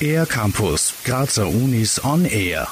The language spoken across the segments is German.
Air Campus, Grazer Unis on Air.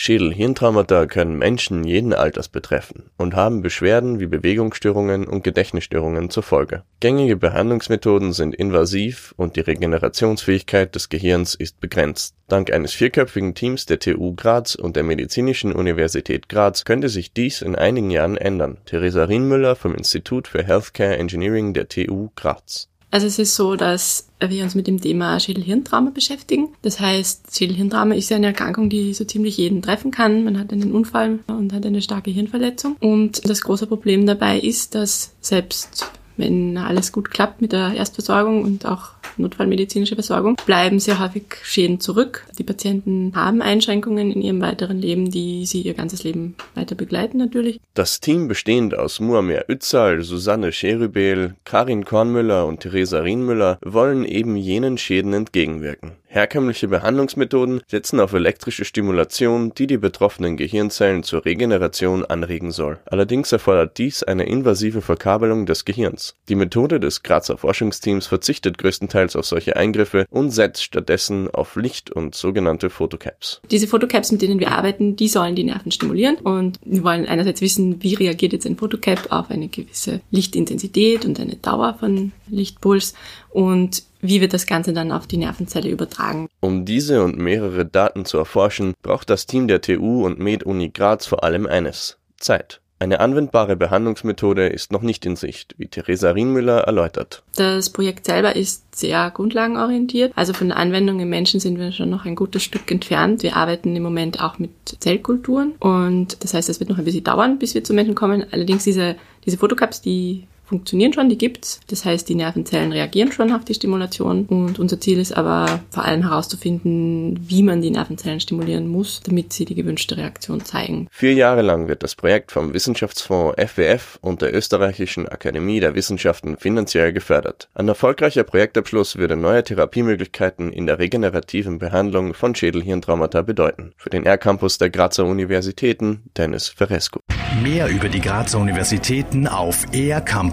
Schädel-Hirntraumata können Menschen jeden Alters betreffen und haben Beschwerden wie Bewegungsstörungen und Gedächtnisstörungen zur Folge. Gängige Behandlungsmethoden sind invasiv und die Regenerationsfähigkeit des Gehirns ist begrenzt. Dank eines vierköpfigen Teams der TU Graz und der Medizinischen Universität Graz könnte sich dies in einigen Jahren ändern. Theresa Rienmüller vom Institut für Healthcare Engineering der TU Graz. Also es ist so, dass wir uns mit dem Thema Schädelhirntrauma beschäftigen. Das heißt, Schädelhirntrauma ist ja eine Erkrankung, die so ziemlich jeden treffen kann. Man hat einen Unfall und hat eine starke Hirnverletzung. Und das große Problem dabei ist, dass selbst wenn alles gut klappt mit der Erstversorgung und auch notfallmedizinische Versorgung, bleiben sehr häufig Schäden zurück. Die Patienten haben Einschränkungen in ihrem weiteren Leben, die sie ihr ganzes Leben weiter begleiten natürlich. Das Team bestehend aus Muammer Ützal, Susanne Scherübel, Karin Kornmüller und Theresa Rienmüller wollen eben jenen Schäden entgegenwirken. Herkömmliche Behandlungsmethoden setzen auf elektrische Stimulation, die die betroffenen Gehirnzellen zur Regeneration anregen soll. Allerdings erfordert dies eine invasive Verkabelung des Gehirns. Die Methode des Grazer Forschungsteams verzichtet größtenteils auf solche Eingriffe und setzt stattdessen auf Licht und sogenannte Photocaps. Diese Photocaps, mit denen wir arbeiten, die sollen die Nerven stimulieren und wir wollen einerseits wissen, wie reagiert jetzt ein Photocap auf eine gewisse Lichtintensität und eine Dauer von Lichtpuls und wie wird das Ganze dann auf die Nervenzelle übertragen? Um diese und mehrere Daten zu erforschen, braucht das Team der TU und MedUni Graz vor allem eines: Zeit. Eine anwendbare Behandlungsmethode ist noch nicht in Sicht, wie Theresa Rienmüller erläutert. Das Projekt selber ist sehr grundlagenorientiert. Also von der Anwendung im Menschen sind wir schon noch ein gutes Stück entfernt. Wir arbeiten im Moment auch mit Zellkulturen und das heißt, es wird noch ein bisschen dauern, bis wir zu Menschen kommen. Allerdings diese, diese Fotocaps, die funktionieren schon, die gibt's. Das heißt, die Nervenzellen reagieren schon auf die Stimulation und unser Ziel ist aber vor allem herauszufinden, wie man die Nervenzellen stimulieren muss, damit sie die gewünschte Reaktion zeigen. Vier Jahre lang wird das Projekt vom Wissenschaftsfonds FWF und der Österreichischen Akademie der Wissenschaften finanziell gefördert. Ein erfolgreicher Projektabschluss würde neue Therapiemöglichkeiten in der regenerativen Behandlung von Schädelhirntraumata bedeuten. Für den R-Campus der Grazer Universitäten Dennis Ferresco. Mehr über die Grazer Universitäten auf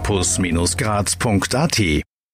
ercampus-graz.at